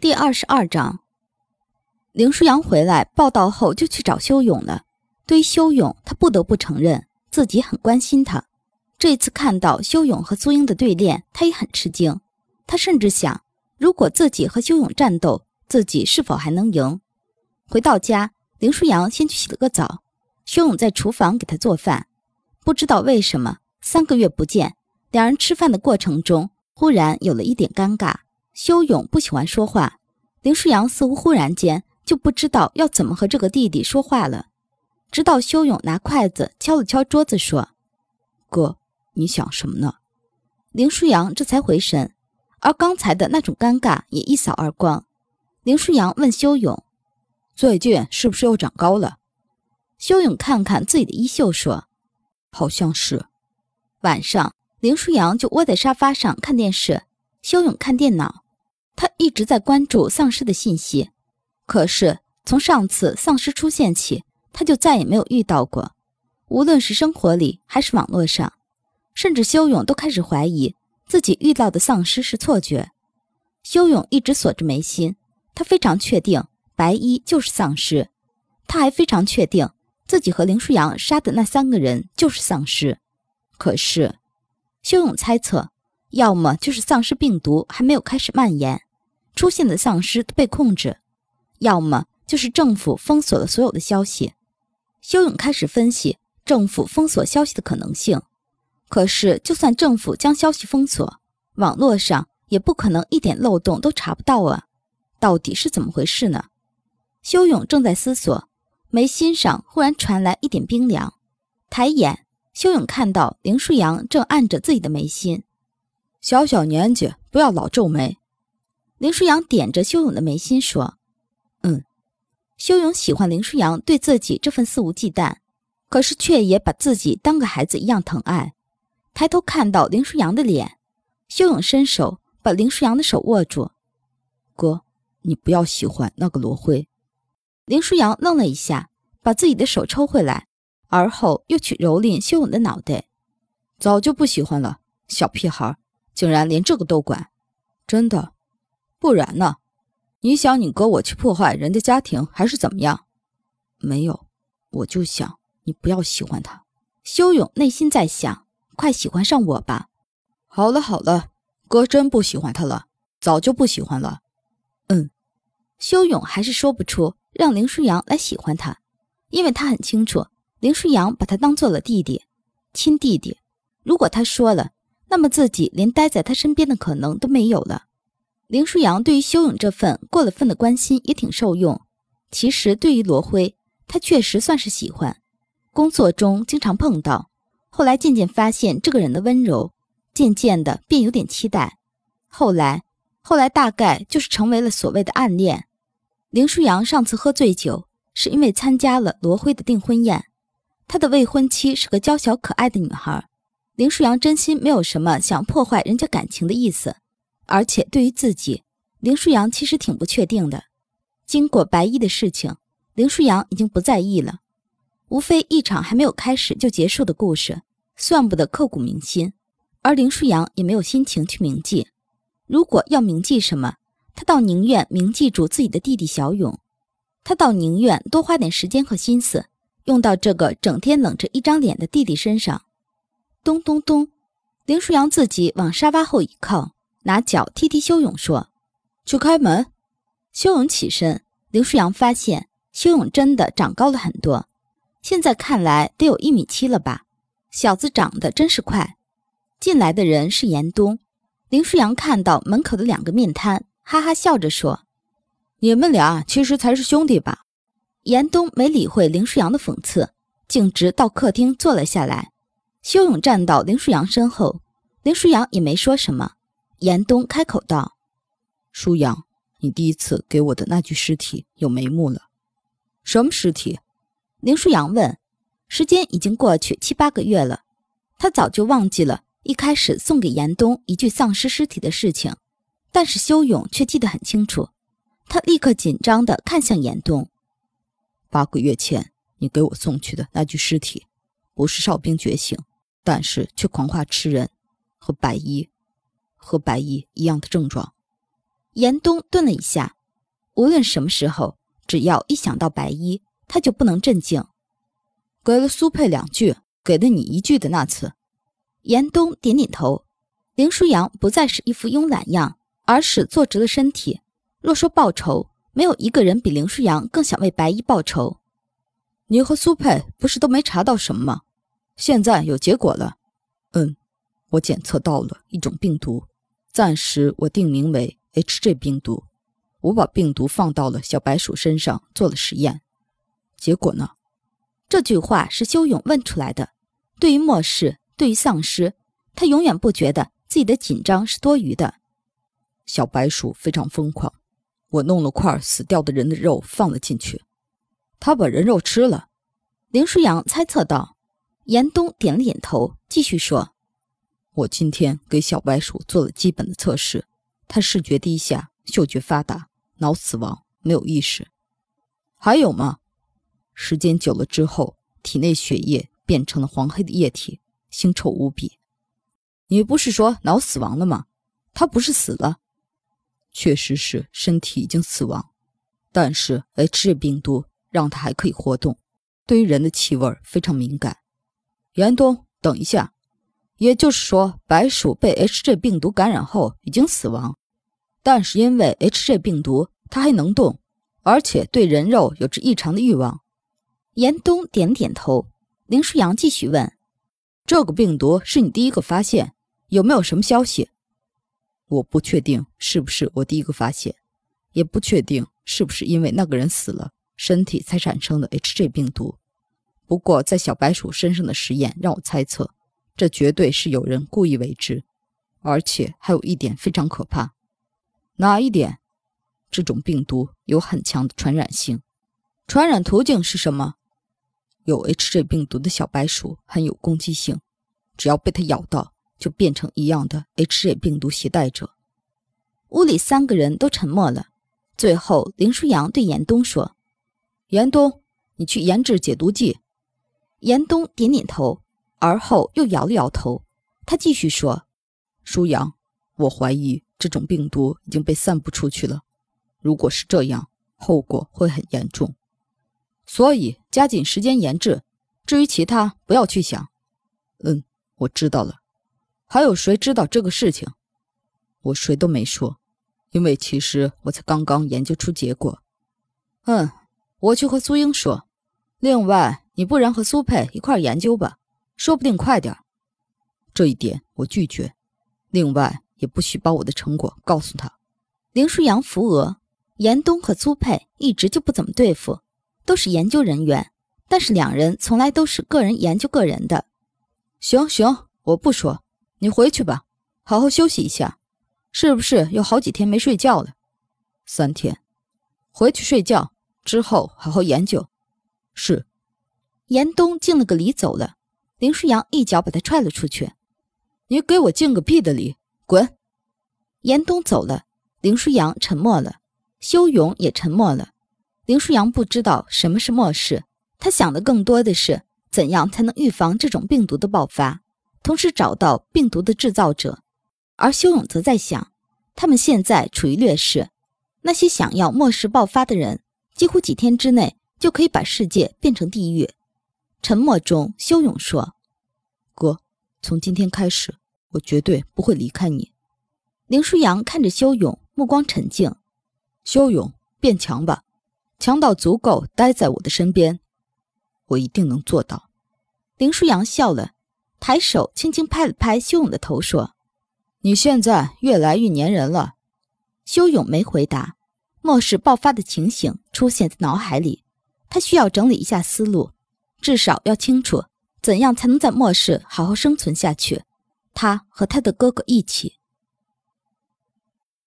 第二十二章，林舒扬回来报道后就去找修勇了。对于修勇，他不得不承认自己很关心他。这次看到修勇和苏英的对练，他也很吃惊。他甚至想，如果自己和修勇战斗，自己是否还能赢？回到家，林舒扬先去洗了个澡，修勇在厨房给他做饭。不知道为什么，三个月不见，两人吃饭的过程中忽然有了一点尴尬。修勇不喜欢说话，林舒扬似乎忽然间就不知道要怎么和这个弟弟说话了。直到修勇拿筷子敲了敲桌子，说：“哥，你想什么呢？”林舒扬这才回神，而刚才的那种尴尬也一扫而光。林舒扬问修勇：“最近是不是又长高了？”修勇看看自己的衣袖，说：“好像是。”晚上，林舒扬就窝在沙发上看电视，修勇看电脑。他一直在关注丧尸的信息，可是从上次丧尸出现起，他就再也没有遇到过。无论是生活里还是网络上，甚至修勇都开始怀疑自己遇到的丧尸是错觉。修勇一直锁着眉心，他非常确定白衣就是丧尸，他还非常确定自己和林舒扬杀的那三个人就是丧尸。可是，修勇猜测，要么就是丧尸病毒还没有开始蔓延。出现的丧尸都被控制，要么就是政府封锁了所有的消息。修勇开始分析政府封锁消息的可能性。可是，就算政府将消息封锁，网络上也不可能一点漏洞都查不到啊！到底是怎么回事呢？修勇正在思索，眉心上忽然传来一点冰凉。抬眼，修勇看到林舒扬正按着自己的眉心。小小年纪，不要老皱眉。林舒扬点着修勇的眉心说：“嗯。”修勇喜欢林舒扬对自己这份肆无忌惮，可是却也把自己当个孩子一样疼爱。抬头看到林舒扬的脸，修勇伸手把林舒扬的手握住：“哥，你不要喜欢那个罗辉。”林舒扬愣了一下，把自己的手抽回来，而后又去蹂躏修勇的脑袋：“早就不喜欢了，小屁孩竟然连这个都管，真的。”不然呢？你想你哥我去破坏人家家庭，还是怎么样？没有，我就想你不要喜欢他。修勇内心在想：快喜欢上我吧。好了好了，哥真不喜欢他了，早就不喜欢了。嗯，修勇还是说不出让林舒扬来喜欢他，因为他很清楚林舒扬把他当做了弟弟，亲弟弟。如果他说了，那么自己连待在他身边的可能都没有了。林舒扬对于修勇这份过了分的关心也挺受用。其实对于罗辉，他确实算是喜欢，工作中经常碰到，后来渐渐发现这个人的温柔，渐渐的便有点期待。后来，后来大概就是成为了所谓的暗恋。林舒扬上次喝醉酒，是因为参加了罗辉的订婚宴，他的未婚妻是个娇小可爱的女孩。林舒扬真心没有什么想破坏人家感情的意思。而且对于自己，林舒扬其实挺不确定的。经过白衣的事情，林舒扬已经不在意了。无非一场还没有开始就结束的故事，算不得刻骨铭心。而林舒扬也没有心情去铭记。如果要铭记什么，他倒宁愿铭记住自己的弟弟小勇。他倒宁愿多花点时间和心思，用到这个整天冷着一张脸的弟弟身上。咚咚咚，林舒扬自己往沙发后一靠。拿脚踢踢修勇，说：“去开门。”修勇起身，林舒扬发现修勇真的长高了很多，现在看来得有一米七了吧？小子长得真是快。进来的人是严冬。林舒扬看到门口的两个面瘫，哈哈笑着说：“你们俩其实才是兄弟吧？”严冬没理会林舒扬的讽刺，径直到客厅坐了下来。修勇站到林舒扬身后，林舒扬也没说什么。严冬开口道：“舒扬，你第一次给我的那具尸体有眉目了。什么尸体？”林舒扬问。时间已经过去七八个月了，他早就忘记了一开始送给严冬一具丧尸尸体的事情，但是修勇却记得很清楚。他立刻紧张地看向严冬：“八个月前你给我送去的那具尸体，不是哨兵觉醒，但是却狂化吃人，和白衣。”和白衣一样的症状，严冬顿了一下，无论什么时候，只要一想到白衣，他就不能镇静。给了苏佩两句，给了你一句的那次。严冬点点头。林舒扬不再是一副慵懒样，而是坐直了身体。若说报仇，没有一个人比林舒扬更想为白衣报仇。你和苏佩不是都没查到什么吗？现在有结果了。我检测到了一种病毒，暂时我定名为 HG 病毒。我把病毒放到了小白鼠身上做了实验，结果呢？这句话是修勇问出来的。对于末世，对于丧尸，他永远不觉得自己的紧张是多余的。小白鼠非常疯狂，我弄了块死掉的人的肉放了进去，他把人肉吃了。林舒扬猜测道。严冬点了点头，继续说：“我今天给小白鼠做了基本的测试，它视觉低下，嗅觉发达，脑死亡，没有意识。还有吗？时间久了之后，体内血液变成了黄黑的液体，腥臭无比。你不是说脑死亡了吗？他不是死了？确实是身体已经死亡，但是 H 病毒让他还可以活动，对于人的气味非常敏感。”严冬，等一下，也就是说，白鼠被 HG 病毒感染后已经死亡，但是因为 HG 病毒，它还能动，而且对人肉有着异常的欲望。严冬点点头。林舒扬继续问：“这个病毒是你第一个发现，有没有什么消息？”我不确定是不是我第一个发现，也不确定是不是因为那个人死了，身体才产生的 HG 病毒。不过，在小白鼠身上的实验让我猜测，这绝对是有人故意为之，而且还有一点非常可怕。哪一点？这种病毒有很强的传染性。传染途径是什么？有 HJ 病毒的小白鼠很有攻击性，只要被它咬到，就变成一样的 HJ 病毒携带者。屋里三个人都沉默了。最后，林舒扬对严冬说：“严冬，你去研制解毒剂。”严冬点点头，而后又摇了摇头。他继续说：“舒扬，我怀疑这种病毒已经被散布出去了。如果是这样，后果会很严重。所以加紧时间研制。至于其他，不要去想。”“嗯，我知道了。还有谁知道这个事情？”“我谁都没说，因为其实我才刚刚研究出结果。”“嗯，我去和苏英说。另外。”你不然和苏佩一块研究吧，说不定快点。这一点我拒绝。另外，也不许把我的成果告诉他。林舒扬扶额，严冬和苏佩一直就不怎么对付，都是研究人员，但是两人从来都是个人研究个人的。行行，我不说，你回去吧，好好休息一下。是不是有好几天没睡觉了？三天。回去睡觉之后好好研究。是。严冬敬了个礼走了，林舒扬一脚把他踹了出去。你给我敬个屁的礼，滚！严冬走了，林舒扬沉默了，修勇也沉默了。林舒扬不知道什么是末世，他想的更多的是怎样才能预防这种病毒的爆发，同时找到病毒的制造者。而修勇则在想，他们现在处于劣势，那些想要末世爆发的人，几乎几天之内就可以把世界变成地狱。沉默中，修勇说：“哥，从今天开始，我绝对不会离开你。”林舒扬看着修勇，目光沉静。修勇，变强吧，强到足够待在我的身边，我一定能做到。林舒扬笑了，抬手轻轻拍了拍修勇的头，说：“你现在越来越粘人了。”修勇没回答。末世爆发的情形出现在脑海里，他需要整理一下思路。至少要清楚，怎样才能在末世好好生存下去。他和他的哥哥一起。